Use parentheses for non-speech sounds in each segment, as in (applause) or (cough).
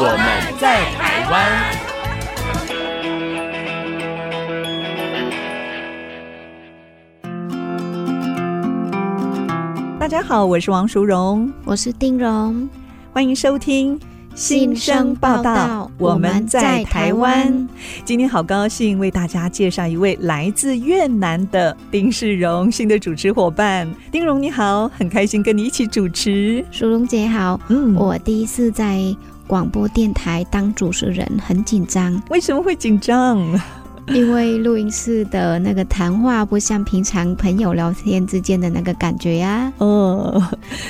我们在台湾。大家好，我是王淑荣，我是丁荣，欢迎收听新生报道。我们在台湾，今天好高兴为大家介绍一位来自越南的丁世荣新的主持伙伴。丁荣你好，很开心跟你一起主持。淑荣姐好，嗯，我第一次在广播电台当主持人，很紧张。为什么会紧张？(laughs) 因为录音室的那个谈话不像平常朋友聊天之间的那个感觉呀，哦，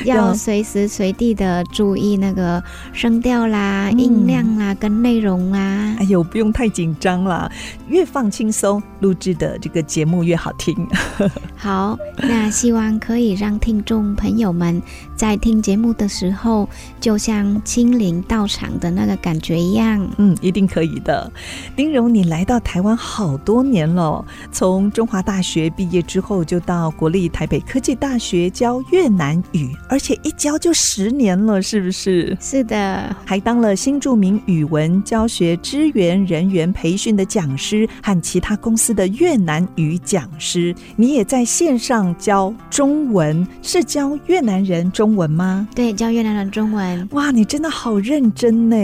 要随时随地的注意那个声调啦、嗯、音量啦跟内容啦。哎呦，不用太紧张啦，越放轻松，录制的这个节目越好听。(laughs) 好，那希望可以让听众朋友们在听节目的时候，就像亲临到场的那个感觉一样。嗯，一定可以的。丁荣，你来到台湾好多年了，从中华大学毕业之后，就到国立台北科技大学教越南语，而且一教就十年了，是不是？是的，还当了新著名语文教学支援人员培训的讲师和其他公司的越南语讲师。你也在线上教中文，是教越南人中文吗？对，教越南人中文。哇，你真的好认真呢，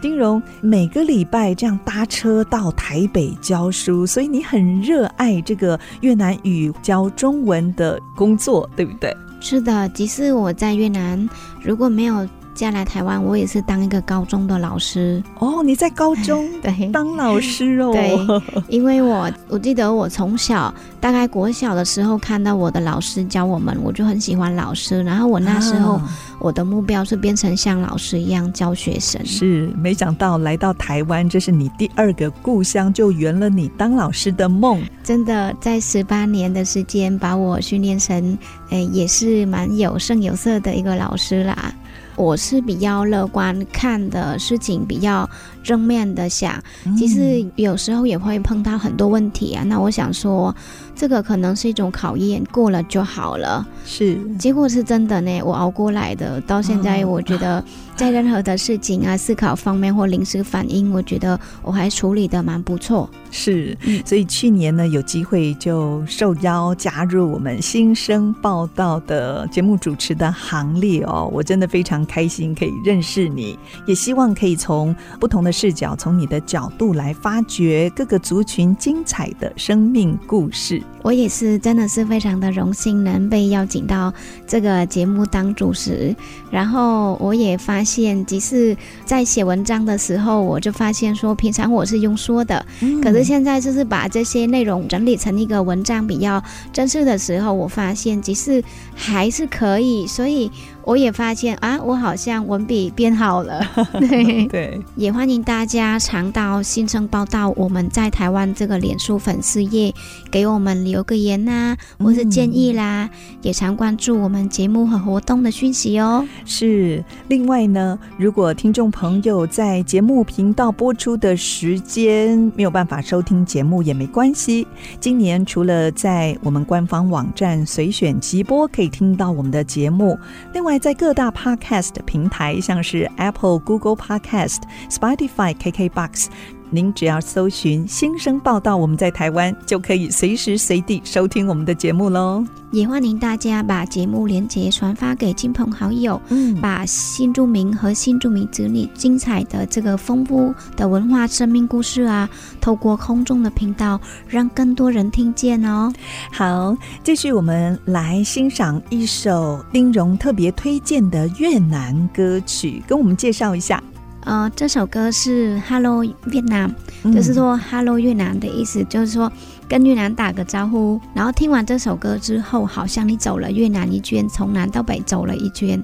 丁荣，每个礼拜这样搭车到台北。教书，所以你很热爱这个越南语教中文的工作，对不对？是的，即使我在越南，如果没有嫁来台湾，我也是当一个高中的老师。哦，你在高中 (laughs) 对当老师哦？对，(laughs) 因为我我记得我从小大概国小的时候看到我的老师教我们，我就很喜欢老师，然后我那时候。啊我的目标是变成像老师一样教学生。是，没想到来到台湾，这是你第二个故乡，就圆了你当老师的梦。真的，在十八年的时间，把我训练成，诶，也是蛮有声有色的一个老师啦。我是比较乐观，看的事情比较正面的想。其实有时候也会碰到很多问题啊。那我想说，这个可能是一种考验，过了就好了。是，结果是真的呢，我熬过来的。到现在，我觉得 (laughs) 在任何的事情啊、思考方面或临时反应，我觉得我还处理得蛮不错。是，所以去年呢，有机会就受邀加入我们新生报道的节目主持的行列哦。我真的非常开心可以认识你，也希望可以从不同的视角，从你的角度来发掘各个族群精彩的生命故事。我也是，真的是非常的荣幸能被邀请到这个节目当主持。然后我也发现，即使在写文章的时候，我就发现说，平常我是用说的，嗯、可是现在就是把这些内容整理成一个文章比较正式的时候，我发现即使还是可以，所以。我也发现啊，我好像文笔变好了。(laughs) 对对，也欢迎大家常到新生报道，我们在台湾这个脸书粉丝页给我们留个言呐、啊，或是建议啦。嗯、也常关注我们节目和活动的讯息哦。是，另外呢，如果听众朋友在节目频道播出的时间没有办法收听节目也没关系。今年除了在我们官方网站随选即播可以听到我们的节目，另外。在各大 Podcast 平台，像是 Apple、Google Podcast、Spotify、KKBox，您只要搜寻“新生报道”，我们在台湾就可以随时随地收听我们的节目喽。也欢迎大家把节目连接传发给亲朋好友，嗯，把新住民和新住民子女精彩的这个丰富的文化生命故事啊，透过空中的频道，让更多人听见哦。好，继续我们来欣赏一首丁荣特别推荐的越南歌曲，跟我们介绍一下。呃，这首歌是 Hello 越南，就是说 Hello 越南的意思，就是说跟越南打个招呼。然后听完这首歌之后，好像你走了越南一圈，从南到北走了一圈，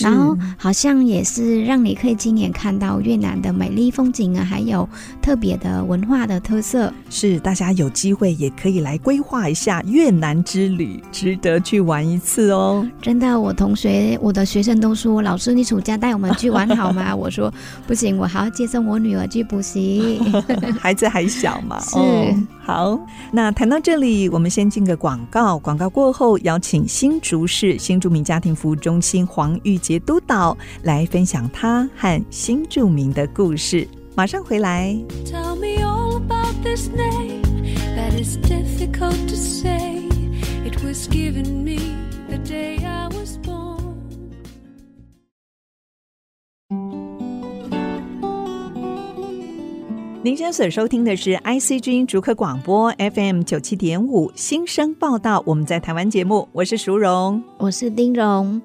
然后好像也是让你可以亲眼看到越南的美丽风景啊，还有特别的文化的特色。是，大家有机会也可以来规划一下越南之旅，值得去玩一次哦。真的，我同学、我的学生都说，老师，你暑假带我们去玩好吗？(laughs) 我说不行，我还要接送我女儿去补习，(laughs) 孩子还小嘛。(laughs) 是、哦，好。那谈到这里，我们先进个广告，广告过后，邀请新竹市新住民家庭服务中心黄玉洁督导来分享他和新住民的故事。马上回来。Given me the day I 您现在所收听的是 ICG 逐客广播 FM 九七点五新生报道，我们在台湾节目，我是淑荣，我是丁荣。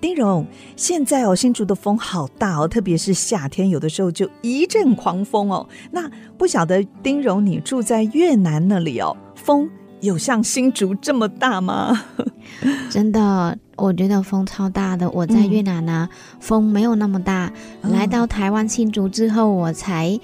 丁荣，现在哦，新竹的风好大哦，特别是夏天，有的时候就一阵狂风哦。那不晓得丁荣，你住在越南那里哦，风有像新竹这么大吗？(laughs) 真的，我觉得风超大的。我在越南呢，嗯、风没有那么大。来到台湾新竹之后，我才。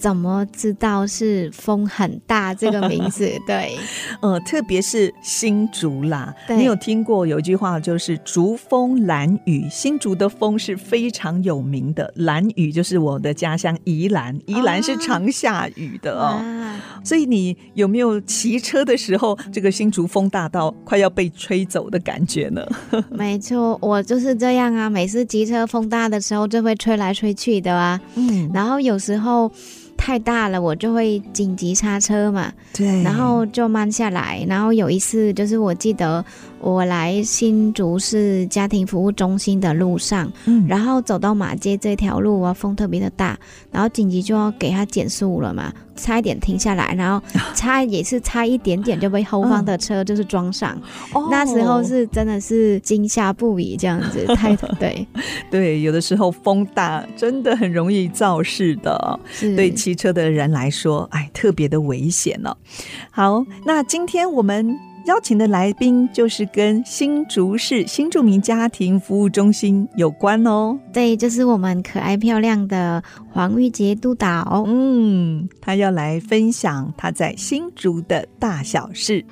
怎么知道是风很大这个名字？(laughs) 对，呃，特别是新竹啦。你有听过有一句话，就是“竹风兰雨”。新竹的风是非常有名的，兰雨就是我的家乡宜兰，宜兰是常下雨的哦。啊、所以你有没有骑车的时候，这个新竹风大到快要被吹走的感觉呢？(laughs) 没错，我就是这样啊。每次骑车风大的时候，就会吹来吹去的啊。嗯，然后有时候。太大了，我就会紧急刹车嘛，对，然后就慢下来。然后有一次，就是我记得。我来新竹市家庭服务中心的路上，嗯，然后走到马街这条路啊，风特别的大，然后紧急就要给他减速了嘛，差一点停下来，然后差也是差一点点就被后方的车就是撞上，嗯、那时候是真的是惊吓不已，这样子，太 (laughs) 对。对，有的时候风大真的很容易肇事的，是。对骑车的人来说，哎，特别的危险呢、哦。好，那今天我们。邀请的来宾就是跟新竹市新住民家庭服务中心有关哦。对，就是我们可爱漂亮的黄玉洁督导。嗯，他要来分享他在新竹的大小事。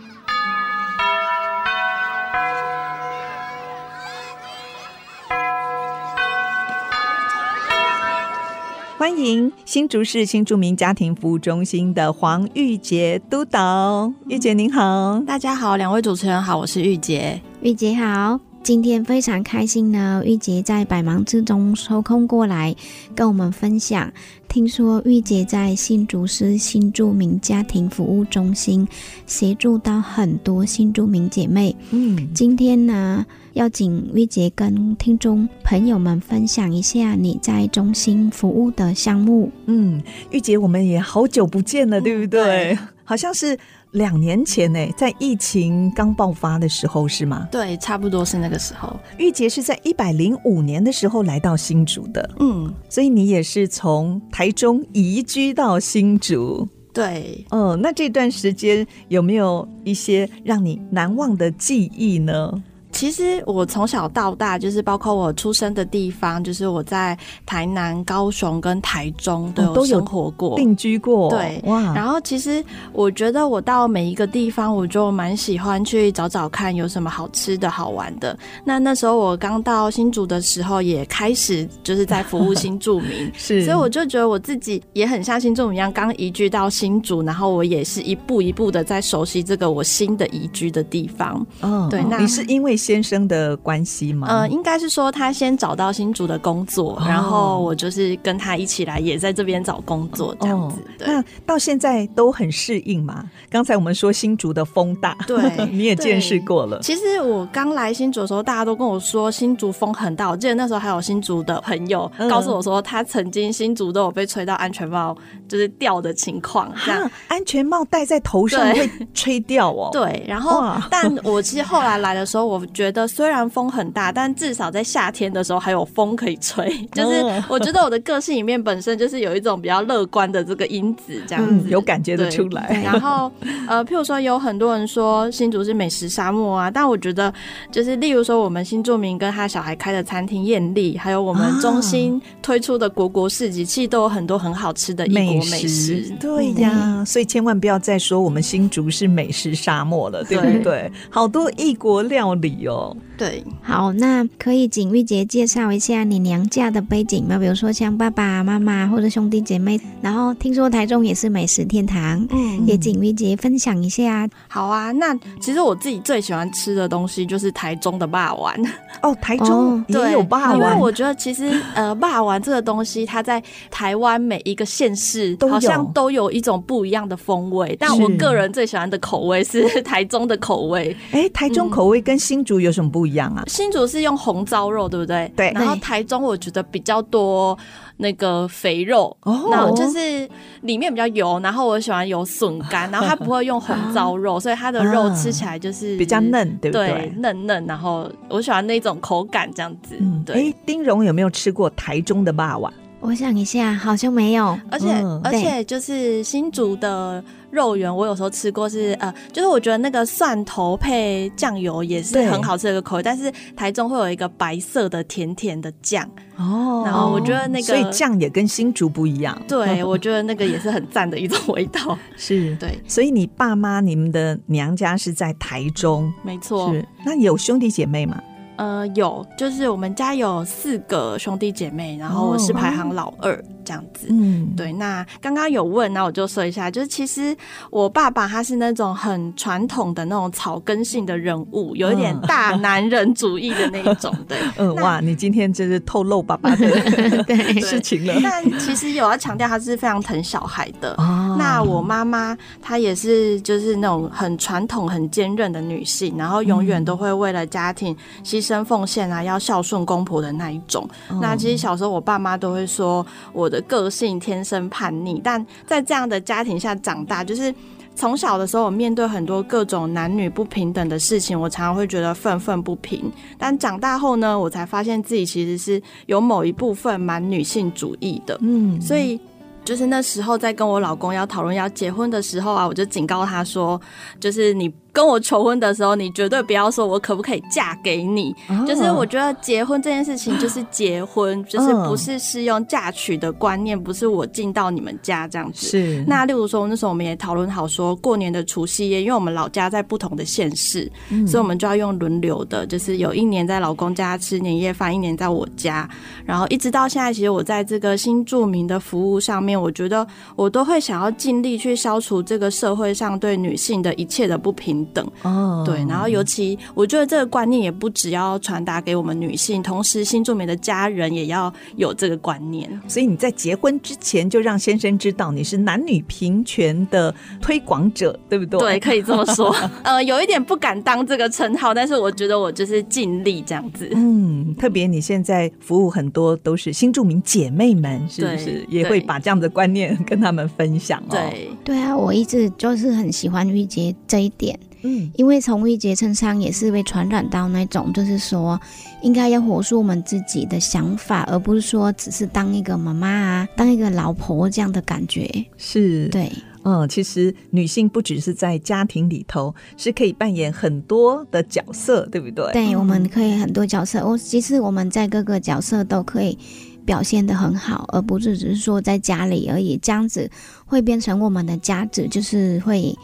欢迎新竹市新住民家庭服务中心的黄玉洁督导，玉洁您好，大家好，两位主持人好，我是玉洁，玉洁好，今天非常开心呢，玉洁在百忙之中抽空过来跟我们分享。听说玉洁在新竹市新住民家庭服务中心协助到很多新住民姐妹。嗯，今天呢，要请玉洁跟听众朋友们分享一下你在中心服务的项目。嗯，玉洁，我们也好久不见了，对不对？对，好像是。两年前呢，在疫情刚爆发的时候是吗？对，差不多是那个时候。玉洁是在一百零五年的时候来到新竹的，嗯，所以你也是从台中移居到新竹。对，嗯，那这段时间有没有一些让你难忘的记忆呢？其实我从小到大，就是包括我出生的地方，就是我在台南、高雄跟台中都有生活过、定居过。对，哇！然后其实我觉得我到每一个地方，我就蛮喜欢去找找看有什么好吃的好玩的。那那时候我刚到新竹的时候，也开始就是在服务新住民，(laughs) 是，所以我就觉得我自己也很像新住民一样，刚移居到新竹，然后我也是一步一步的在熟悉这个我新的移居的地方。嗯，对，那你是因为。先生的关系吗？呃，应该是说他先找到新竹的工作，哦、然后我就是跟他一起来，也在这边找工作这样子。哦、对，那到现在都很适应嘛？刚才我们说新竹的风大，对，(laughs) 你也见识过了。其实我刚来新竹的时候，大家都跟我说新竹风很大。我记得那时候还有新竹的朋友告诉我说，他曾经新竹都有被吹到安全帽就是掉的情况。这样，安全帽戴在头上会吹掉哦。(laughs) 对，然后，但我其实后来来的时候，我。觉得虽然风很大，但至少在夏天的时候还有风可以吹。(laughs) 就是我觉得我的个性里面本身就是有一种比较乐观的这个因子，这样子、嗯、有感觉得出来。然后呃，譬如说有很多人说新竹是美食沙漠啊，但我觉得就是例如说我们新住民跟他小孩开的餐厅艳丽，还有我们中心推出的国国市集，其实都有很多很好吃的异国美食。对呀、嗯，所以千万不要再说我们新竹是美食沙漠了，对不对？好多异国料理哦。对，好，那可以请玉姐介绍一下你娘家的背景吗？比如说像爸爸妈妈或者兄弟姐妹，然后听说台中也是美食天堂，嗯，也请玉姐分享一下。好啊，那其实我自己最喜欢吃的东西就是台中的霸丸。(laughs) 哦，台中也有霸丸，因为我觉得其实呃，(laughs) 霸丸这个东西，它在台湾每一个县市好像都有一种不一样的风味，但我个人最喜欢的口味是 (laughs) 台中的口味。哎，台中口味跟新竹有什么不一样？一样啊，新竹是用红糟肉，对不对？对。然后台中我觉得比较多那个肥肉，哦，然后就是里面比较油。然后我喜欢有笋干，(laughs) 然后它不会用红糟肉，所以它的肉吃起来就是比较嫩，对不对？对，嫩嫩。然后我喜欢那种口感，这样子。嗯，对。哎，丁荣有没有吃过台中的霸王？我想一下，好像没有。而且而且就是新竹的。肉圆我有时候吃过是呃，就是我觉得那个蒜头配酱油也是很好吃的一个口味，但是台中会有一个白色的甜甜的酱。哦，然后我觉得那个所以酱也跟新竹不一样，对，我觉得那个也是很赞的一种味道，(laughs) 是。对，所以你爸妈你们的娘家是在台中，没错，是。那有兄弟姐妹吗？呃，有，就是我们家有四个兄弟姐妹，然后我是排行老二。哦这样子，嗯，对。那刚刚有问，那我就说一下，就是其实我爸爸他是那种很传统的那种草根性的人物，有一点大男人主义的那一种，(laughs) 对。嗯，哇，你今天真是透露爸爸的 (laughs) (laughs) 事情了。但其实有要强调，他是非常疼小孩的。哦。那我妈妈她也是，就是那种很传统、很坚韧的女性，然后永远都会为了家庭牺牲奉献啊，要孝顺公婆的那一种。哦。那其实小时候我爸妈都会说我的。个性天生叛逆，但在这样的家庭下长大，就是从小的时候，我面对很多各种男女不平等的事情，我常常会觉得愤愤不平。但长大后呢，我才发现自己其实是有某一部分蛮女性主义的。嗯，所以就是那时候在跟我老公要讨论要结婚的时候啊，我就警告他说，就是你。跟我求婚的时候，你绝对不要说我可不可以嫁给你。Oh. 就是我觉得结婚这件事情就是结婚，就是不是适用嫁娶的观念，不是我进到你们家这样子。是。那例如说那时候我们也讨论好说，过年的除夕夜，因为我们老家在不同的县市，嗯，所以我们就要用轮流的，就是有一年在老公家吃年夜饭，一年在我家。然后一直到现在，其实我在这个新著名的服务上面，我觉得我都会想要尽力去消除这个社会上对女性的一切的不平等。哦，对，然后尤其我觉得这个观念也不只要传达给我们女性，同时新住民的家人也要有这个观念。所以你在结婚之前就让先生知道你是男女平权的推广者，对不对？对，可以这么说。(laughs) 呃，有一点不敢当这个称号，但是我觉得我就是尽力这样子。嗯，特别你现在服务很多都是新住民姐妹们，是不是也会把这样的观念跟他们分享？哦？对，对啊，我一直就是很喜欢玉洁这一点。嗯，因为从一节衬衫也是被传染到那种，就是说，应该要活出我们自己的想法，而不是说只是当一个妈妈啊，当一个老婆这样的感觉。是，对，嗯，其实女性不只是在家庭里头，是可以扮演很多的角色，对不对？对，我们可以很多角色。我其实我们在各个角色都可以表现得很好，而不是只是说在家里而已。这样子会变成我们的家子，就是会。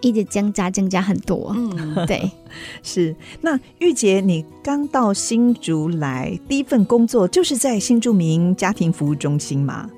一直增加，增加很多。嗯，对，(laughs) 是。那玉洁，你刚到新竹来，第一份工作就是在新住民家庭服务中心吗？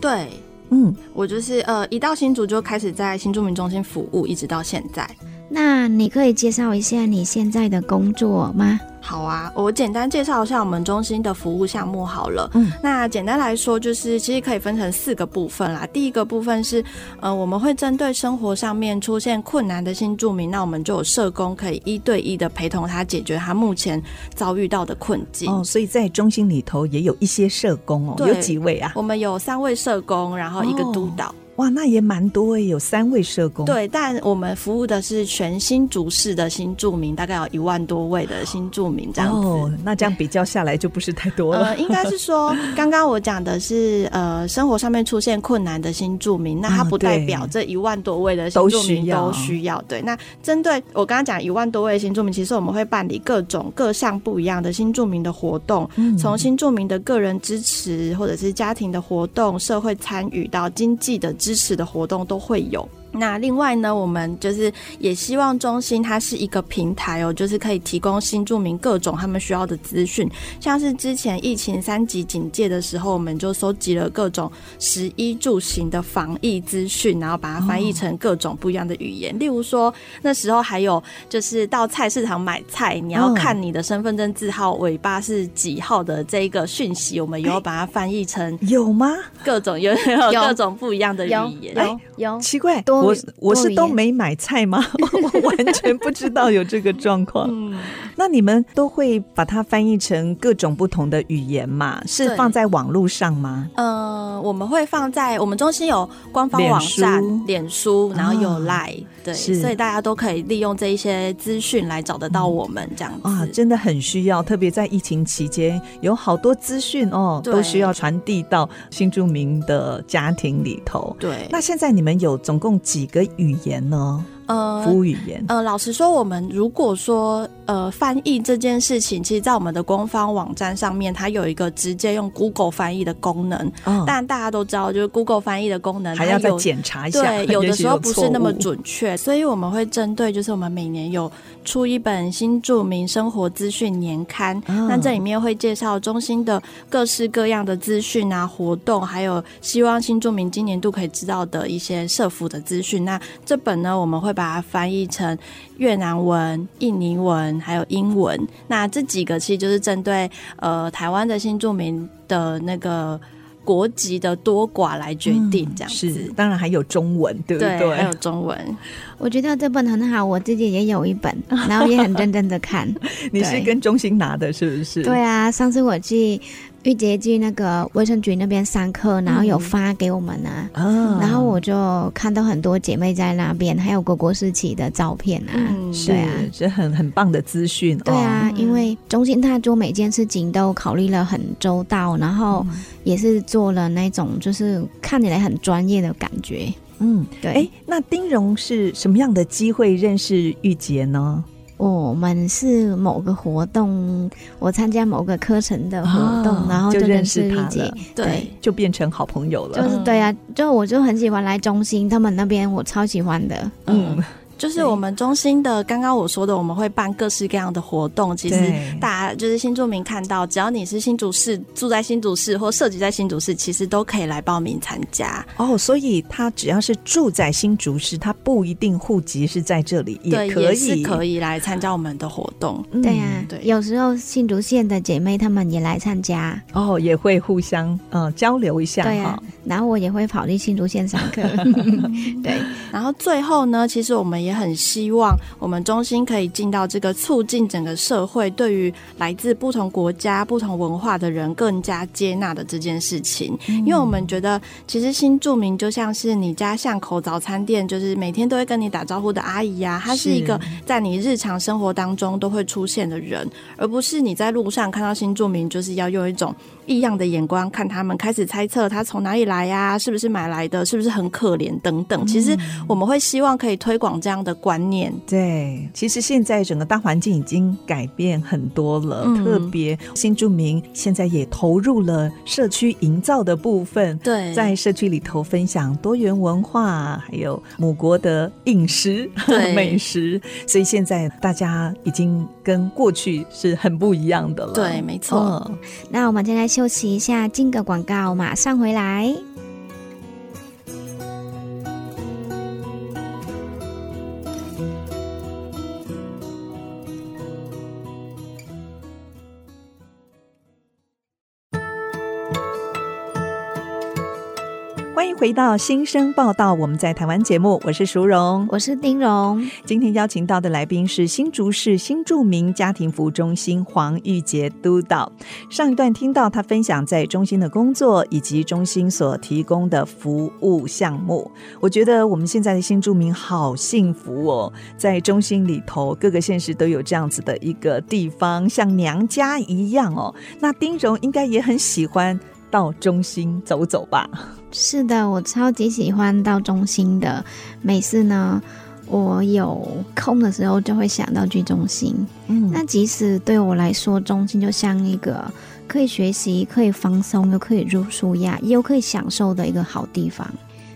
对，嗯，我就是呃，一到新竹就开始在新住民中心服务，一直到现在。那你可以介绍一下你现在的工作吗？好啊，我简单介绍一下我们中心的服务项目好了。嗯，那简单来说，就是其实可以分成四个部分啦。第一个部分是，呃，我们会针对生活上面出现困难的新住民，那我们就有社工可以一对一的陪同他解决他目前遭遇到的困境。哦，所以在中心里头也有一些社工哦，有几位啊？我们有三位社工，然后一个督导。哦哇，那也蛮多诶，有三位社工。对，但我们服务的是全新竹市的新住民，大概有一万多位的新住民这样子。哦，那这样比较下来就不是太多了。呃，应该是说，刚刚我讲的是呃，生活上面出现困难的新住民，那它不代表这一万多位的新住民都需要。对，那针对我刚刚讲一万多位的新住民，其实我们会办理各种各项不一样的新住民的活动，从新住民的个人支持，或者是家庭的活动、社会参与到经济的支持的活动都会有。那另外呢，我们就是也希望中心它是一个平台哦，就是可以提供新住民各种他们需要的资讯，像是之前疫情三级警戒的时候，我们就收集了各种食衣住行的防疫资讯，然后把它翻译成各种不一样的语言。哦、例如说，那时候还有就是到菜市场买菜，你要看你的身份证字号尾巴是几号的这一个讯息，我们也有把它翻译成有吗？各种有有各种不一样的语言，有有，有奇怪多。我我是都没买菜吗？(laughs) 我完全不知道有这个状况。嗯，那你们都会把它翻译成各种不同的语言嘛？是放在网络上吗？呃，我们会放在我们中心有官方网站、脸书，然后有 Line，对，所以大家都可以利用这一些资讯来找得到我们这样子。啊，真的很需要，特别在疫情期间，有好多资讯哦，都需要传递到新住民的家庭里头。对，那现在你们有总共几个语言呢？呃，服务语言。呃，老实说，我们如果说呃翻译这件事情，其实，在我们的官方网站上面，它有一个直接用 Google 翻译的功能。嗯，但大家都知道，就是 Google 翻译的功能还要再检查一下，对，(laughs) 有的时候不是那么准确，所以我们会针对，就是我们每年有出一本新著名生活资讯年刊，嗯，那这里面会介绍中心的各式各样的资讯啊、活动，还有希望新著名今年度可以知道的一些社福的资讯。那这本呢，我们会。把它翻译成越南文、印尼文，还有英文。那这几个其实就是针对呃台湾的新住民的那个国籍的多寡来决定，这样子。嗯、是，当然还有中文，对不对？对，还有中文。我觉得这本很好，我自己也有一本，(laughs) 然后也很认真的看。你是跟中心拿的，是不是？对啊，上次我去。玉洁去那个卫生局那边上课，然后有发给我们呢、啊嗯，然后我就看到很多姐妹在那边，还有国国时期的照片啊，嗯、对啊，是很很棒的资讯。对啊，哦、因为中心他做每件事情都考虑了很周到，然后也是做了那种就是看起来很专业的感觉。嗯，对。哎，那丁荣是什么样的机会认识玉洁呢？我们是某个活动，我参加某个课程的活动，哦、然后就认识他了，对，就变成好朋友了。就是对啊，就我就很喜欢来中心，他们那边我超喜欢的，嗯。嗯就是我们中心的，刚刚我说的，我们会办各式各样的活动。其实大家就是新住民看到，只要你是新竹市住在新竹市或涉及在新竹市，其实都可以来报名参加。哦，所以他只要是住在新竹市，他不一定户籍是在这里，也可以是可以来参加我们的活动。嗯、对呀、啊，对，有时候新竹县的姐妹她们也来参加，哦，也会互相嗯、呃、交流一下。对啊，然后我也会跑去新竹县上课。(laughs) 对，然后最后呢，其实我们也。很希望我们中心可以尽到这个促进整个社会对于来自不同国家、不同文化的人更加接纳的这件事情，因为我们觉得其实新住民就像是你家巷口早餐店，就是每天都会跟你打招呼的阿姨呀、啊，她是一个在你日常生活当中都会出现的人，而不是你在路上看到新住民就是要用一种异样的眼光看他们，开始猜测他从哪里来呀、是不是买来的，是不是很可怜等等。其实我们会希望可以推广这样的观念，对，其实现在整个大环境已经改变很多了，特别新住民现在也投入了社区营造的部分，对，在社区里头分享多元文化，还有母国的饮食、美食，所以现在大家已经跟过去是很不一样的了。对，没错。那我们现在休息一下，进个广告，马上回来。回到新生报道，我们在台湾节目，我是淑荣，我是丁荣。今天邀请到的来宾是新竹市新住民家庭服务中心黄玉杰督导。上一段听到他分享在中心的工作以及中心所提供的服务项目，我觉得我们现在的新住民好幸福哦，在中心里头各个县市都有这样子的一个地方，像娘家一样哦。那丁荣应该也很喜欢到中心走走吧？是的，我超级喜欢到中心的。每次呢，我有空的时候就会想到去中心。嗯，那即使对我来说，中心就像一个可以学习、可以放松、又可以入舒压、又可以享受的一个好地方。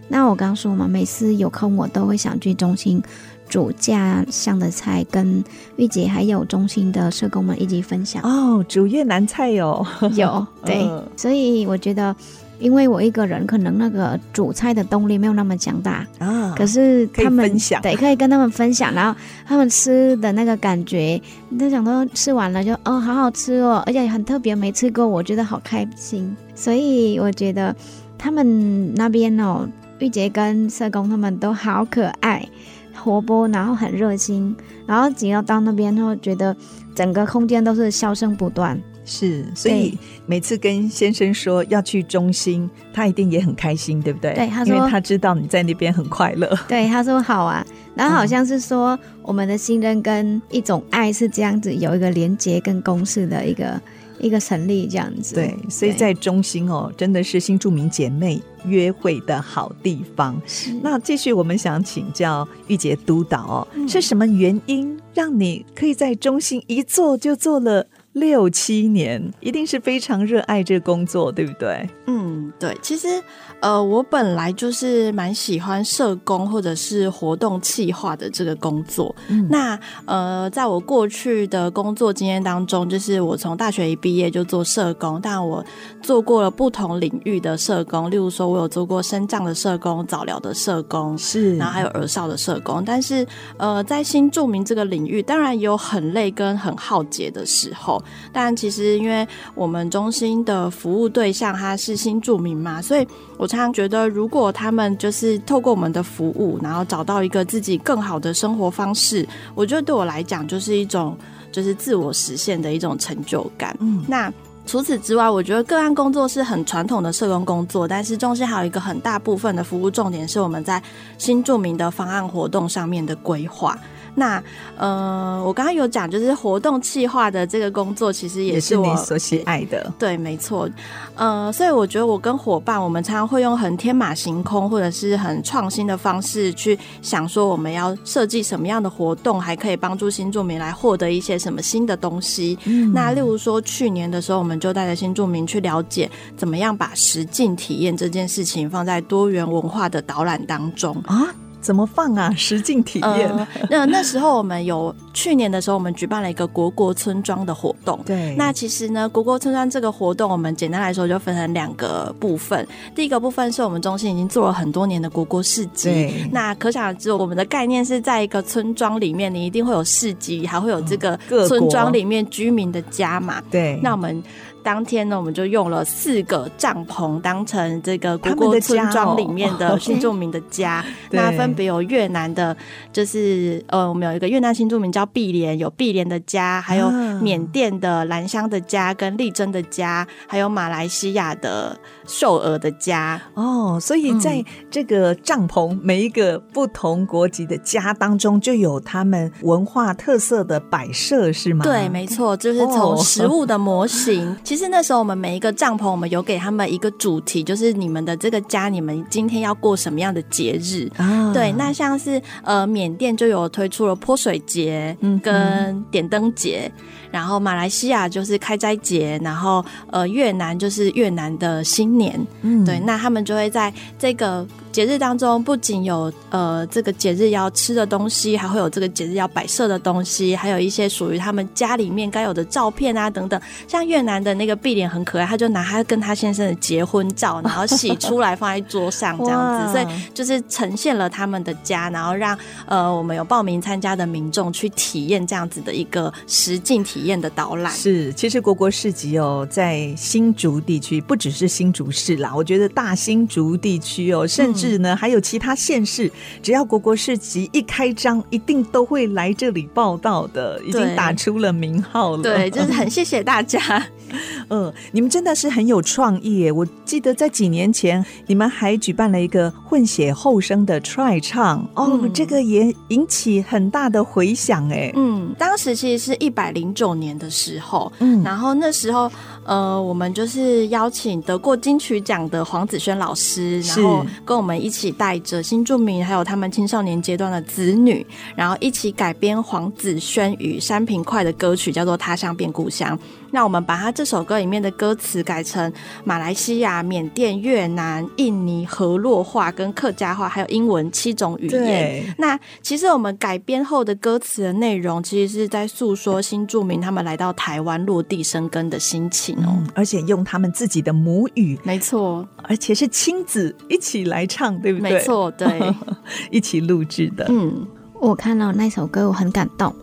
那我刚说嘛，每次有空我都会想去中心煮家乡的菜，跟玉姐还有中心的社工们一起分享。哦，煮越南菜哟，有对，(laughs) 所以我觉得。因为我一个人可能那个煮菜的动力没有那么强大啊，可是他们分享，对，可以跟他们分享，然后他们吃的那个感觉，你就想到吃完了就哦，好好吃哦，而且很特别，没吃过，我觉得好开心。所以我觉得他们那边哦，玉洁跟社工他们都好可爱、活泼，然后很热心，然后只要到那边后，觉得整个空间都是笑声不断。是，所以每次跟先生说要去中心，他一定也很开心，对不对？对，他说，因为他知道你在那边很快乐。(laughs) 对，他说好啊。然后好像是说，嗯、我们的信任跟一种爱是这样子，有一个连接跟公式的一个一个成立这样子。对，所以在中心哦，真的是新著名姐妹约会的好地方。是。那继续，我们想请教玉洁督导哦，嗯、是什么原因让你可以在中心一坐就坐了？六七年，一定是非常热爱这个工作，对不对？嗯，对。其实，呃，我本来就是蛮喜欢社工或者是活动企划的这个工作。嗯、那，呃，在我过去的工作经验当中，就是我从大学一毕业就做社工，但我做过了不同领域的社工，例如说，我有做过身障的社工、早疗的社工，是，然后还有儿少的社工。但是，呃，在新住民这个领域，当然也有很累跟很耗竭的时候。但其实，因为我们中心的服务对象他是新住民嘛，所以我常常觉得，如果他们就是透过我们的服务，然后找到一个自己更好的生活方式，我觉得对我来讲就是一种就是自我实现的一种成就感。嗯，那除此之外，我觉得个案工作是很传统的社工工作，但是中心还有一个很大部分的服务重点是我们在新著名的方案活动上面的规划。那呃，我刚刚有讲，就是活动企划的这个工作，其实也是我所喜爱的。对，没错。呃，所以我觉得我跟伙伴，我们常常会用很天马行空或者是很创新的方式去想，说我们要设计什么样的活动，还可以帮助新住民来获得一些什么新的东西。嗯。那例如说，去年的时候，我们就带着新住民去了解，怎么样把实境体验这件事情放在多元文化的导览当中啊。怎么放啊？实境体验。呃、那那时候我们有去年的时候，我们举办了一个国国村庄的活动。对。那其实呢，国国村庄这个活动，我们简单来说就分成两个部分。第一个部分是我们中心已经做了很多年的国国市集。对。那可想而知，我们的概念是在一个村庄里面，你一定会有市集，还会有这个村庄里面居民的家嘛。对。那我们。当天呢，我们就用了四个帐篷当成这个国国村庄里面的新住民的家。的家哦、那分别有越南的，就是呃，我们有一个越南新住民叫碧莲，有碧莲的家，还有缅甸的兰香的家，跟丽珍的家，还有马来西亚的秀娥的家。哦，所以在这个帐篷、嗯、每一个不同国籍的家当中，就有他们文化特色的摆设，是吗？对，没错，就是从食物的模型。哦 (laughs) 其实那时候我们每一个帐篷，我们有给他们一个主题，就是你们的这个家，你们今天要过什么样的节日？啊、对，那像是呃缅甸就有推出了泼水节，嗯，跟点灯节，然后马来西亚就是开斋节，然后呃越南就是越南的新年，嗯，对，那他们就会在这个。节日当中不仅有呃这个节日要吃的东西，还会有这个节日要摆设的东西，还有一些属于他们家里面该有的照片啊等等。像越南的那个碧莲很可爱，他就拿他跟他先生的结婚照，然后洗出来放在桌上这样子，(laughs) 所以就是呈现了他们的家，然后让呃我们有报名参加的民众去体验这样子的一个实境体验的导览。是，其实国国市集哦，在新竹地区不只是新竹市啦，我觉得大新竹地区哦，甚至呢、嗯、还有其他县市，只要国国市集一开张，一定都会来这里报道的，已经打出了名号了。对，就是很谢谢大家。(laughs) 嗯，你们真的是很有创意耶！我记得在几年前，你们还举办了一个混血后生的 try 唱哦，嗯、这个也引起很大的回响哎。嗯，当时其实是一百零九年的时候，嗯，然后那时候呃，我们就是邀请得过金曲奖的黄子轩老师，然后跟我们一起带着新住民还有他们青少年阶段的子女，然后一起改编黄子轩与山平快的歌曲，叫做《他乡变故乡》。那我们把他这首歌里面的歌词改成马来西亚、缅甸、越南、印尼河洛话跟客家话，还有英文七种语言。那其实我们改编后的歌词的内容，其实是在诉说新住民他们来到台湾落地生根的心情哦、嗯，而且用他们自己的母语，没错，而且是亲子一起来唱，对不对？没错，对，(laughs) 一起录制的。嗯，我看到那首歌，我很感动。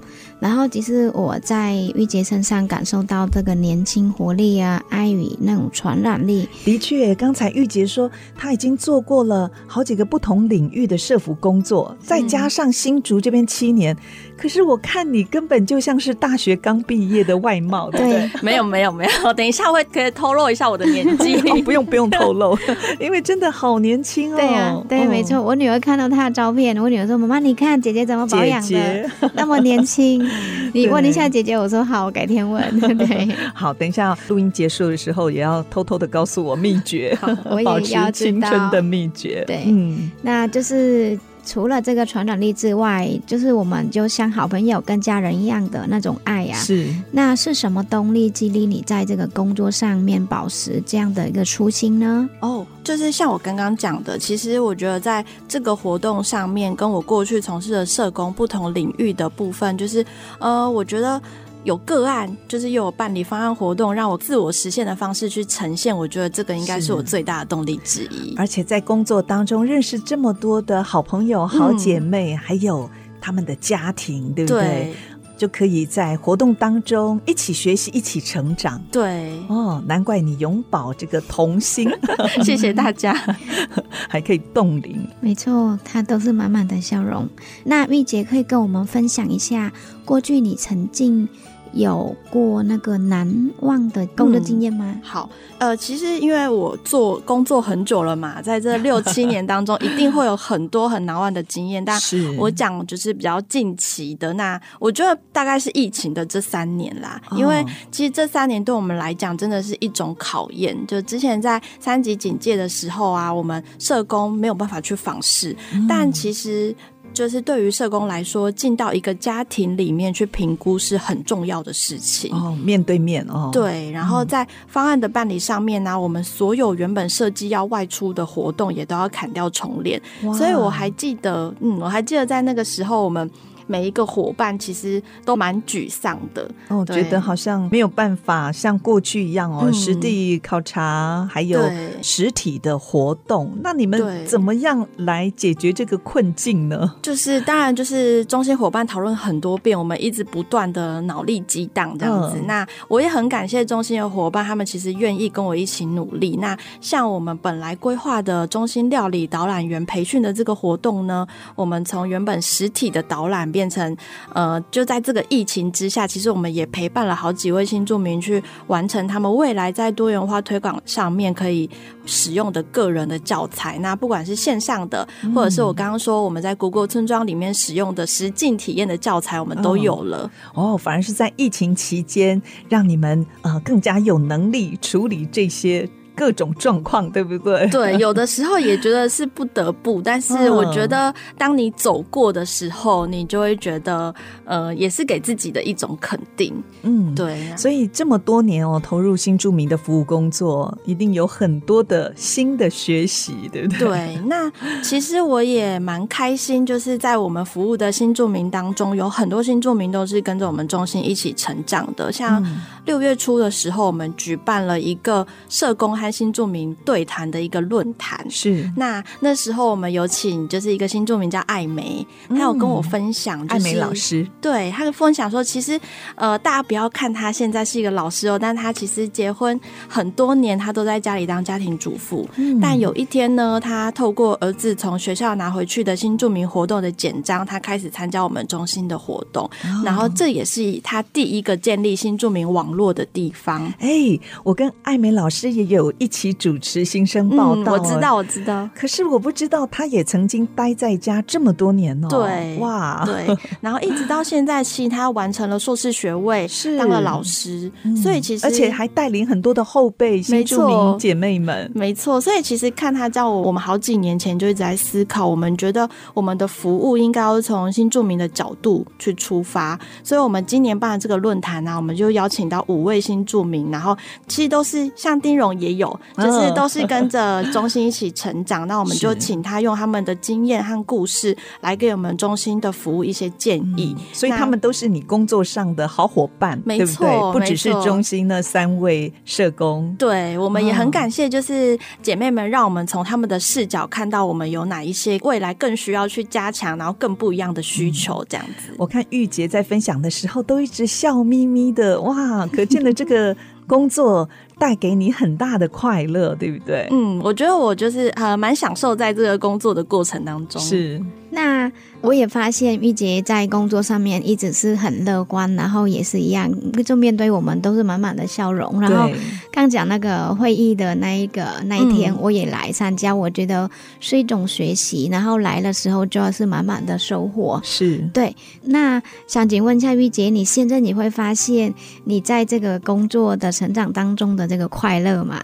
然后，其实我在玉洁身上感受到这个年轻活力啊，爱与那种传染力。的确，刚才玉洁说他已经做过了好几个不同领域的社服工作，再加上新竹这边七年。可是我看你根本就像是大学刚毕业的外貌，对，对，没有没有没有，等一下会可以透露一下我的年纪。哦，不用不用透露，因为真的好年轻哦。对呀，啊，对，没错。我女儿看到她的照片，我女儿说：“妈妈，你看姐姐怎么保养的，姐姐那么年轻。(laughs) ”你问一下姐姐，我说好，我改天问。(laughs) 对，好，等一下录音结束的时候，也要偷偷的告诉我秘诀，我也 (laughs) 要知道保持青春的秘诀。对，嗯，那就是。除了这个传染力之外，就是我们就像好朋友跟家人一样的那种爱呀、啊。是，那是什么动力激励你在这个工作上面保持这样的一个初心呢？哦，就是像我刚刚讲的，其实我觉得在这个活动上面，跟我过去从事的社工不同领域的部分，就是呃，我觉得。有个案，就是又有办理方案活动，让我自我实现的方式去呈现。我觉得这个应该是我最大的动力之一。而且在工作当中认识这么多的好朋友、好姐妹，嗯、还有他们的家庭，对不对？对就可以在活动当中一起学习、一起成长。对哦，难怪你永葆这个童心。(laughs) 谢谢大家，(laughs) 还可以冻龄。没错，他都是满满的笑容。那玉姐可以跟我们分享一下过去你曾经。有过那个难忘的工作经验吗？嗯，好，呃，其实因为我做工作很久了嘛，在这 (laughs) 六七年当中，一定会有很多很难忘的经验。但我讲就是比较近期的，那我觉得大概是疫情的这三年啦。因为其实这三年对我们来讲真的是一种考验。就之前在三级警戒的时候啊，我们社工没有办法去访视，但其实。就是对于社工来说，进到一个家庭里面去评估是很重要的事情哦，面对面哦。对，然后在方案的办理上面呢、啊，嗯、我们所有原本设计要外出的活动也都要砍掉重练。所以我还记得，嗯，我还记得在那个时候我们。每一个伙伴其实都蛮沮丧的，哦，觉得好像没有办法像过去一样哦，嗯、实地考察还有实体的活动。那你们怎么样来解决这个困境呢？就是当然就是中心伙伴讨论很多遍，我们一直不断的脑力激荡这样子。嗯、那我也很感谢中心的伙伴，他们其实愿意跟我一起努力。那像我们本来规划的中心料理导览员培训的这个活动呢，我们从原本实体的导览。变成呃，就在这个疫情之下，其实我们也陪伴了好几位新住民去完成他们未来在多元化推广上面可以使用的个人的教材。那不管是线上的，或者是我刚刚说我们在 Google 村庄里面使用的实境体验的教材，我们都有了。哦，反而是在疫情期间，让你们呃更加有能力处理这些。各种状况，对不对？对，(laughs) 有的时候也觉得是不得不，但是我觉得当你走过的时候，你就会觉得，呃，也是给自己的一种肯定。嗯，对。所以这么多年哦，投入新住民的服务工作，一定有很多的新的学习，对不对？对。那其实我也蛮开心，就是在我们服务的新住民当中，有很多新住民都是跟着我们中心一起成长的。像六月初的时候，我们举办了一个社工和新住民对谈的一个论坛。是。那那时候我们有请就是一个新住民叫艾梅，她有跟我分享，就是，艾梅老师，对，她就分享说，其实呃，大家不要看她现在是一个老师哦，但她其实结婚很多年，她都在家里当家庭主妇。嗯。但有一天呢，她透过儿子从学校拿回去的新住民活动的简章，她开始参加我们中心的活动，哦，然后这也是她第一个建立新住民网络的地方。哎，我跟艾美老师也有一起主持新生报道。嗯，我知道，我知道。可是我不知道，她也曾经待在家这么多年哦。对，哇，对。然后一直到现在，其实她完成了硕士学位，(laughs) 是当了老师，嗯，所以其实而且还带领很多的后辈新住民姐妹们。没错，所以其实看她教我，我们好几年前就一直在思考，我们觉得我们的服务应该要从新著名的角度去出发，所以我们今年办的这个论坛呢，我们就邀请到五位新住民，然后其实都是像丁荣也有，就是都是跟着中心一起成长。那我们就请他用他们的经验和故事来给我们中心的服务一些建议。所以他们都是你工作上的好伙伴，没错，对不对？不只是中心那三位社工。对，我们也很感谢，就是姐妹们让我们从他们的视角看到我们有哪一些未来更需要去加强，然后更不一样的需求。这样子，我看玉洁在分享的时候都一直笑眯眯的，哇，可见的这个。工作带给你很大的快乐，对不对？嗯，我觉得我就是呃蛮享受在这个工作的过程当中。是，那我也发现玉洁在工作上面一直是很乐观，然后也是一样，就面对我们都是满满的笑容。然后刚讲那个会议的那一个那一天，我也来参加，我觉得是一种学习。然后来的时候就要是满满的收获。是对。那想请问一下玉洁，你现在你会发现你在这个工作的成长当中的这个快乐嘛？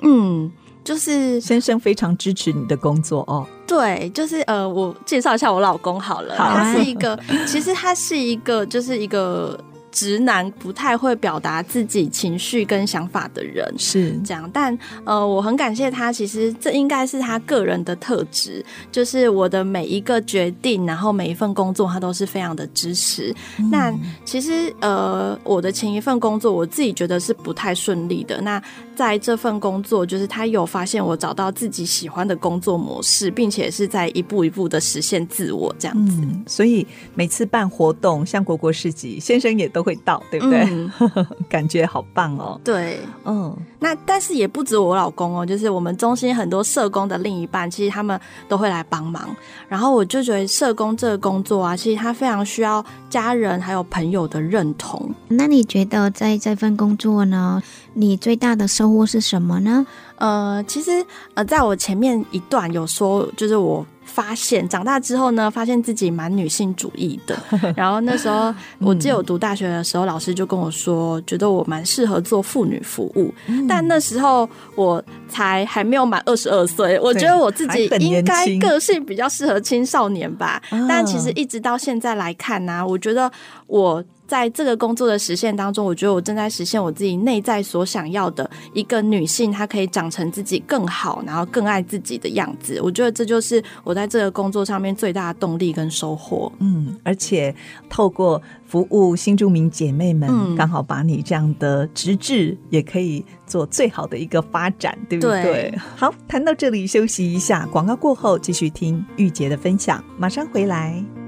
嗯，就是先生非常支持你的工作哦。对，就是呃，我介绍一下我老公好了。好啊。他是一个，其实他是一个，就是一个。直男不太会表达自己情绪跟想法的人是这样，但呃，我很感谢他。其实这应该是他个人的特质，就是我的每一个决定，然后每一份工作，他都是非常的支持。嗯、那其实呃，我的前一份工作，我自己觉得是不太顺利的。那在这份工作，就是他有发现我找到自己喜欢的工作模式，并且是在一步一步的实现自我这样子。嗯、所以每次办活动，像国国市集，先生也都。会到对不对？嗯、(laughs) 感觉好棒哦。对，嗯，那但是也不止我老公哦，就是我们中心很多社工的另一半，其实他们都会来帮忙。然后我就觉得社工这个工作啊，其实他非常需要家人还有朋友的认同。那你觉得在这份工作呢，你最大的收获是什么呢？呃，其实呃，在我前面一段有说，就是我。发现长大之后呢，发现自己蛮女性主义的。(laughs) 然后那时候，我记得我读大学的时候，老师就跟我说，觉得我蛮适合做妇女服务。但那时候我才还没有满二十二岁，我觉得我自己应该个性比较适合青少年吧。但其实一直到现在来看呢，我觉得我。在这个工作的实现当中，我觉得我正在实现我自己内在所想要的一个女性，她可以长成自己更好，然后更爱自己的样子。我觉得这就是我在这个工作上面最大的动力跟收获。嗯，而且透过服务新住民姐妹们，嗯，刚好把你这样的直至也可以做最好的一个发展，对不对？对。好，谈到这里休息一下，广告过后继续听玉洁的分享，马上回来。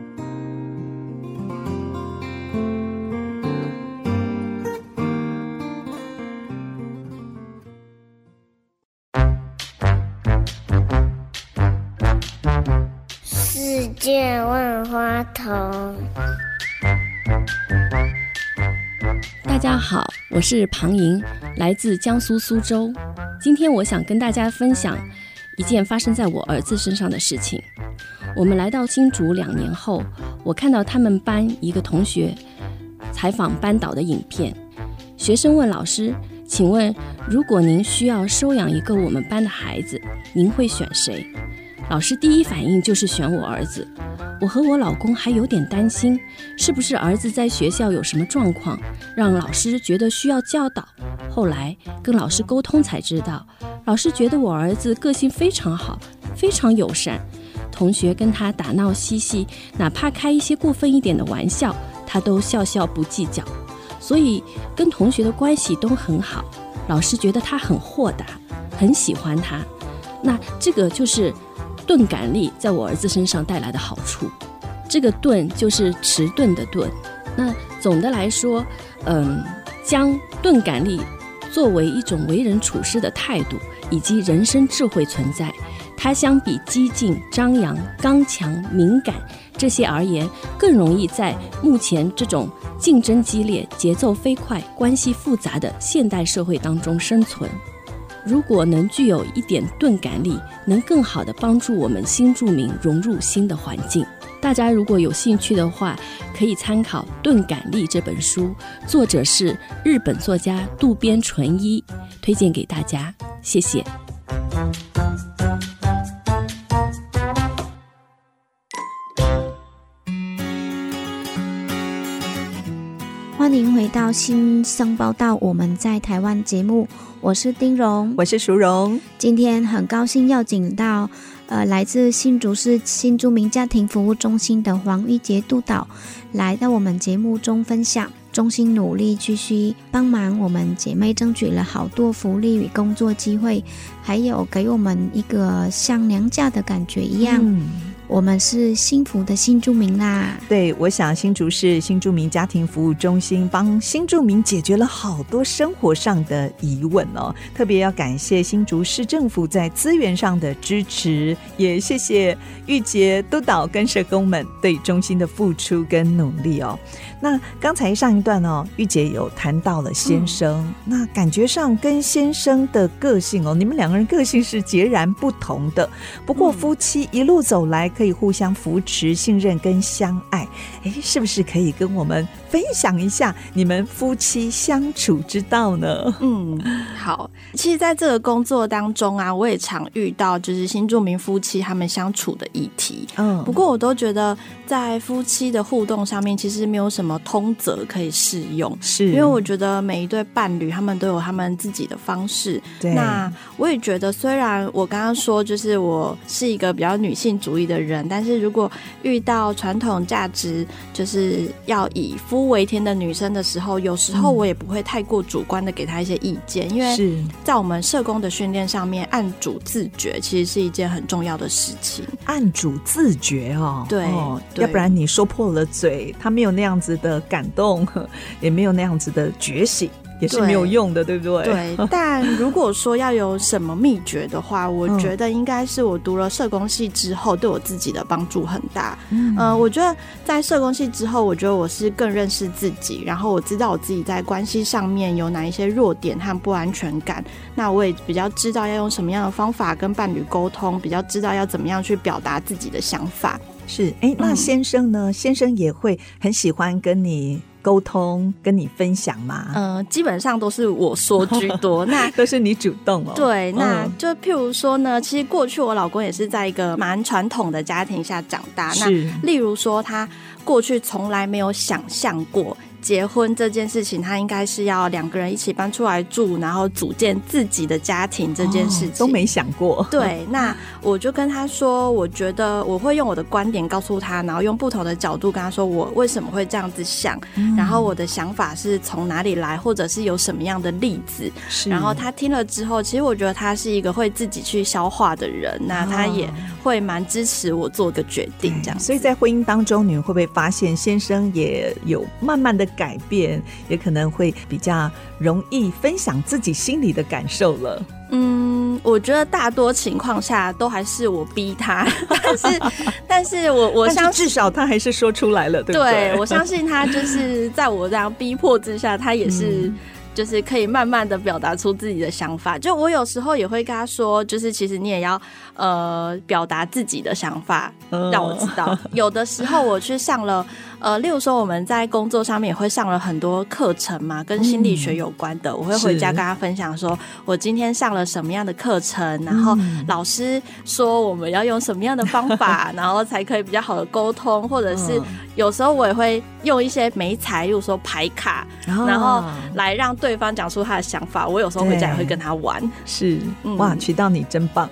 万花筒。大家好，我是庞莹，来自江苏苏州。今天我想跟大家分享一件发生在我儿子身上的事情。我们来到新竹两年后，我看到他们班一个同学采访班导的影片。学生问老师：“请问，如果您需要收养一个我们班的孩子，您会选谁？老师第一反应就是选我儿子。我和我老公还有点担心，是不是儿子在学校有什么状况，让老师觉得需要教导。后来跟老师沟通才知道，老师觉得我儿子个性非常好，非常友善，同学跟他打闹嬉戏，哪怕开一些过分一点的玩笑，他都笑笑不计较。所以跟同学的关系都很好，老师觉得他很豁达，很喜欢他。那这个就是钝感力在我儿子身上带来的好处。这个钝就是迟钝的钝。那总的来说，嗯，将钝感力作为一种为人处事的态度以及人生智慧存在，它相比激进、张扬、刚强、敏感这些而言，更容易在目前这种。竞争激烈、节奏飞快、关系复杂的现代社会当中生存，如果能具有一点钝感力，能更好地帮助我们新住民融入新的环境。大家如果有兴趣的话，可以参考《钝感力》这本书，作者是日本作家渡边淳一，推荐给大家。谢谢。欢迎回到新生报道，我们在台湾节目，我是丁荣，我是淑荣。今天很高兴邀请到，呃，来自新竹市新住民家庭服务中心的黄玉杰督导，来到我们节目中分享。中心努力继续帮忙我们姐妹争取了好多福利与工作机会，还有给我们一个像娘家的感觉一样。嗯我们是幸福的新住民啦！对，我想新竹市新住民家庭服务中心帮新住民解决了好多生活上的疑问哦。特别要感谢新竹市政府在资源上的支持，也谢谢玉洁督导跟社工们对中心的付出跟努力哦。那刚才上一段哦，玉洁有谈到了先生，嗯、那感觉上跟先生的个性哦，你们两个人个性是截然不同的。不过夫妻一路走来，可以互相扶持、信任跟相爱。哎，是不是可以跟我们分享一下你们夫妻相处之道呢？嗯，好。其实，在这个工作当中啊，我也常遇到就是新住民夫妻他们相处的议题。嗯，不过我都觉得在夫妻的互动上面，其实没有什么。通则可以适用，是因为我觉得每一对伴侣他们都有他们自己的方式。对，那我也觉得，虽然我刚刚说就是我是一个比较女性主义的人，但是如果遇到传统价值就是要以夫为天的女生的时候，有时候我也不会太过主观的给她一些意见，嗯、因为在我们社工的训练上面，按主自觉其实是一件很重要的事情。按主自觉哦，对，哦、要不然你说破了嘴，他没有那样子的感动，(laughs) 也没有那样子的觉醒，也是没有用的，对，对不对？对。(laughs) 但如果说要有什么秘诀的话，我觉得应该是我读了社工系之后，对我自己的帮助很大。嗯、呃，我觉得在社工系之后，我觉得我是更认识自己，然后我知道我自己在关系上面有哪一些弱点和不安全感。那我也比较知道要用什么样的方法跟伴侣沟通，比较知道要怎么样去表达自己的想法。是，哎，那先生呢？嗯、先生也会很喜欢跟你沟通、跟你分享吗？嗯、呃，基本上都是我说居多，(laughs) 那都是你主动哦。对，那就譬如说呢，其实过去我老公也是在一个蛮传统的家庭下长大。是那例如说，他过去从来没有想象过。结婚这件事情，他应该是要两个人一起搬出来住，然后组建自己的家庭。这件事情、哦、都没想过。对，那我就跟他说，我觉得我会用我的观点告诉他，然后用不同的角度跟他说，我为什么会这样子想，嗯、然后我的想法是从哪里来，或者是有什么样的例子。然后他听了之后，其实我觉得他是一个会自己去消化的人，那他也会蛮支持我做个决定这样。所以在婚姻当中，你们会不会发现先生也有慢慢的？改变也可能会比较容易分享自己心里的感受了。嗯，我觉得大多情况下都还是我逼他，(laughs) 但是，(laughs) 但是我我相信至少他还是说出来了，对不对？对，我相信他就是在我这样逼迫之下，他也是。嗯就是可以慢慢的表达出自己的想法，就我有时候也会跟他说，就是其实你也要呃表达自己的想法，让我知道。有的时候我去上了呃，例如说我们在工作上面也会上了很多课程嘛，跟心理学有关的，嗯、我会回家跟他分享说，我今天上了什么样的课程，然后老师说我们要用什么样的方法，(laughs) 然后才可以比较好的沟通，或者是有时候我也会用一些媒材，例如说牌卡，哦、然后来让对方讲出他的想法。我有时候回家也会跟他玩。是，哇，娶到你真棒。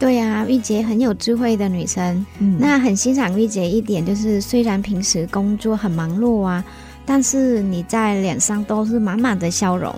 对呀、啊，玉洁很有智慧的女生。嗯，那很欣赏玉洁一点，就是虽然平时工作很忙碌啊，但是你在脸上都是满满的笑容，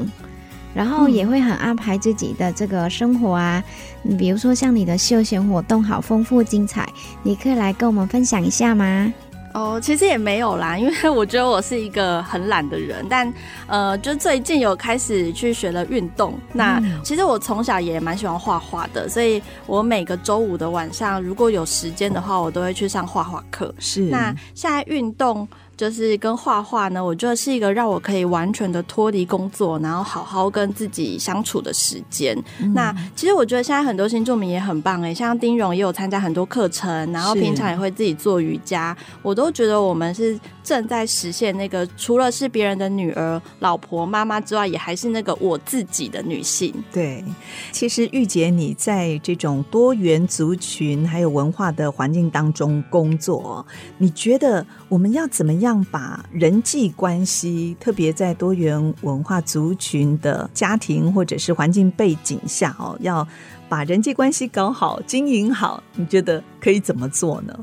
然后也会很安排自己的这个生活啊。你比如说像你的休闲活动好丰富精彩，你可以来跟我们分享一下吗？哦，其实也没有啦，(laughs) 因为我觉得我是一个很懒的人，但呃，就最近有开始去学了运动。那其实我从小也蛮喜欢画画的，所以我每个周五的晚上如果有时间的话，我都会去上画画课。是，那现在运动。就是跟画画呢，我觉得是一个让我可以完全的脱离工作，然后好好跟自己相处的时间。嗯、那其实我觉得现在很多新住民也很棒哎，像丁荣也有参加很多课程，然后平常也会自己做瑜伽，我都觉得我们是正在实现那个除了是别人的女儿、老婆、妈妈之外，也还是那个我自己的女性。对，其实玉洁你在这种多元族群还有文化的环境当中工作，你觉得我们要怎么样？把人际关系，特别在多元文化族群的家庭或者是环境背景下哦，要把人际关系搞好、经营好，你觉得可以怎么做呢？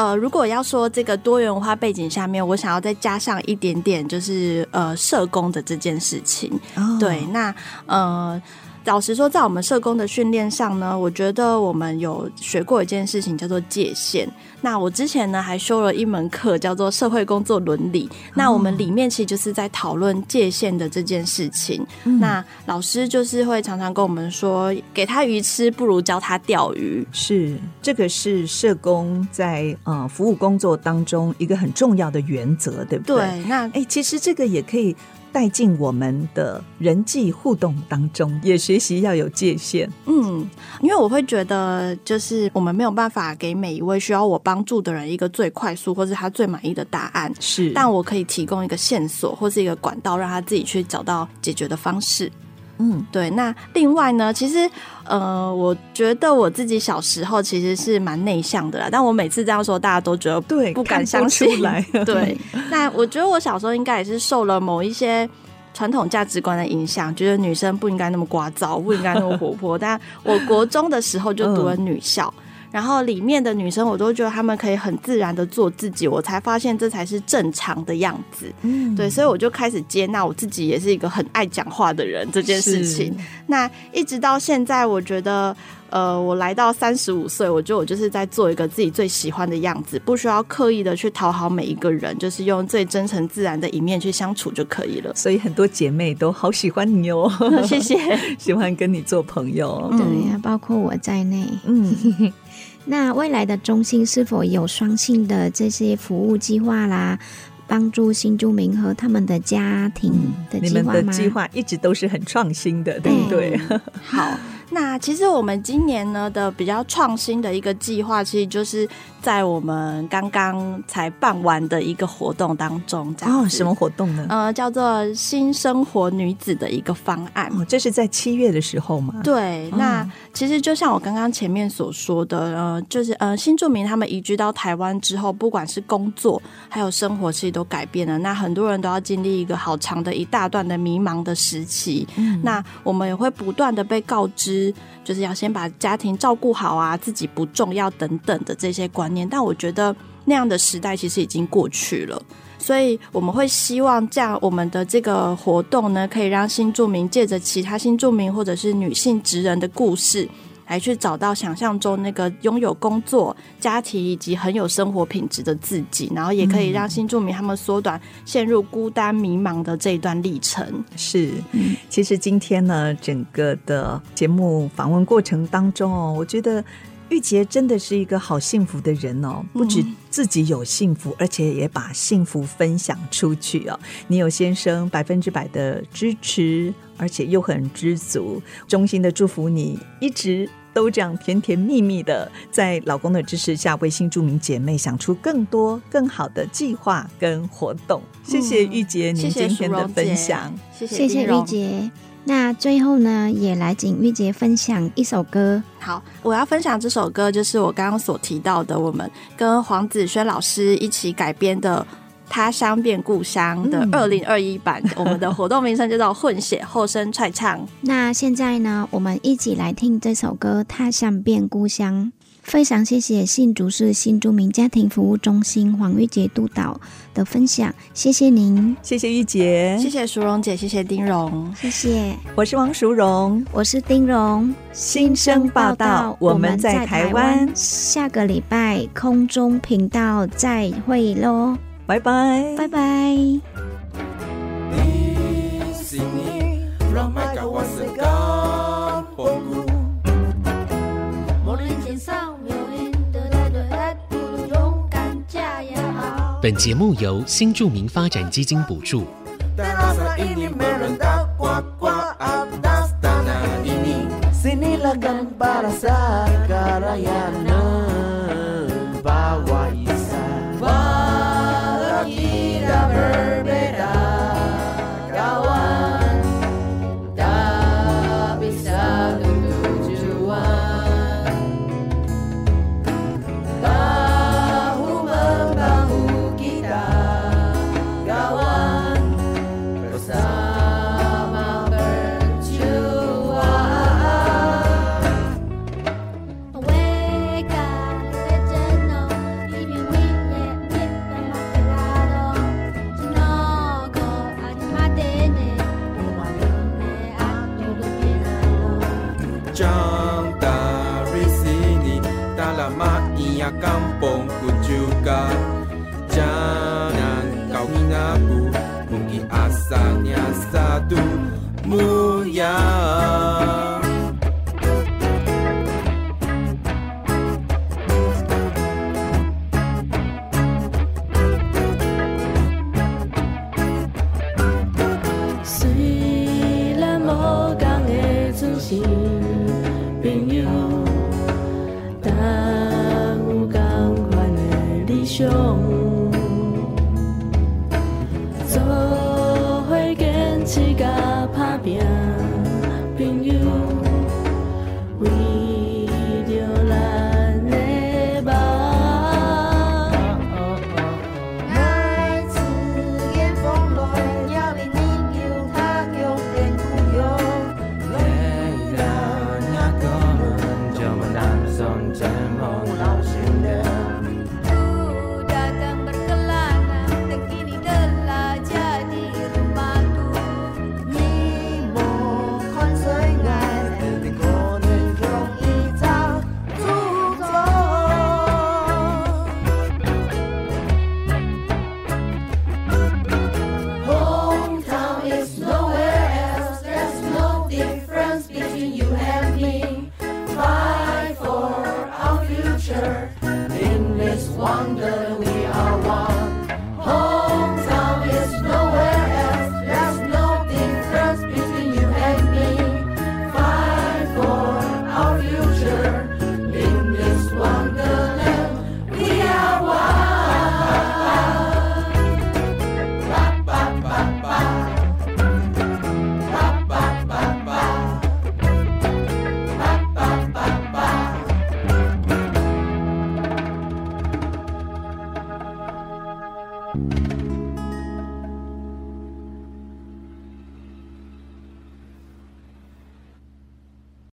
呃，如果要说这个多元文化背景下面，我想要再加上一点点，就是呃，社工的这件事情。哦、对，那呃。老实说，在我们社工的训练上呢，我觉得我们有学过一件事情叫做界限。那我之前呢还修了一门课叫做社会工作伦理。哦、那我们里面其实就是在讨论界限的这件事情。嗯、那老师就是会常常跟我们说，给他鱼吃不如教他钓鱼。是，这个是社工在呃服务工作当中一个很重要的原则，对不对？对。那哎，其实这个也可以。带进我们的人际互动当中，也学习要有界限。嗯，因为我会觉得，就是我们没有办法给每一位需要我帮助的人一个最快速或是他最满意的答案。是，但我可以提供一个线索或是一个管道，让他自己去找到解决的方式。嗯，对。那另外呢，其实，呃，我觉得我自己小时候其实是蛮内向的啦。但我每次这样说，大家都觉得对，不敢相信。(laughs) 对。那我觉得我小时候应该也是受了某一些传统价值观的影响，觉得女生不应该那么聒噪，不应该那么活泼。但我国中的时候就读了女校。嗯然后里面的女生，我都觉得她们可以很自然的做自己，我才发现这才是正常的样子。嗯，对，所以我就开始接纳我自己，也是一个很爱讲话的人这件事情。那一直到现在，我觉得，呃，我来到三十五岁，我觉得我就是在做一个自己最喜欢的样子，不需要刻意的去讨好每一个人，就是用最真诚自然的一面去相处就可以了。所以很多姐妹都好喜欢你哦，(laughs) 谢谢，(laughs) 喜欢跟你做朋友。对呀，包括我在内。嗯。那未来的中心是否有双性的这些服务计划啦，帮助新住民和他们的家庭的计划吗？你们的计划一直都是很创新的，对不对？对好。那其实我们今年呢的比较创新的一个计划，其实就是在我们刚刚才办完的一个活动当中，这样哦，什么活动呢？呃，叫做新生活女子的一个方案。哦，这是在七月的时候吗？对。哦、那其实就像我刚刚前面所说的，呃，就是呃，新住民他们移居到台湾之后，不管是工作还有生活，其实都改变了。那很多人都要经历一个好长的一大段的迷茫的时期。嗯。那我们也会不断的被告知。就是要先把家庭照顾好啊，自己不重要等等的这些观念，但我觉得那样的时代其实已经过去了，所以我们会希望这样我们的这个活动呢，可以让新住民借着其他新住民或者是女性职人的故事。来去找到想象中那个拥有工作、家庭以及很有生活品质的自己，然后也可以让新住民他们缩短陷入孤单迷茫的这一段历程。是，其实今天呢，整个的节目访问过程当中哦，我觉得玉洁真的是一个好幸福的人哦，不止自己有幸福，而且也把幸福分享出去哦。你有先生百分之百的支持，而且又很知足，衷心的祝福你一直。都这样甜甜蜜蜜的，在老公的支持下，为新住民姐妹想出更多更好的计划跟活动。谢谢玉洁，您今天的分享，谢谢谢谢玉洁。那最后呢，也来请玉洁分享一首歌。好，我要分享这首歌，就是我刚刚所提到的，我们跟黄子轩老师一起改编的《他乡变故乡》的二零二一版。嗯、(laughs) 我们的活动名称叫做“混血后生踹唱”。那现在呢，我们一起来听这首歌《他乡变故乡》。非常谢谢新竹市新住民家庭服务中心黄玉洁督导的分享，谢谢您，谢谢玉洁，谢谢淑荣姐，谢谢丁荣，谢谢，我是王淑荣，我是丁荣，新生报道，我们在台湾，下个礼拜空中频道再会喽，拜拜。拜拜。本节目由新住民发展基金补助。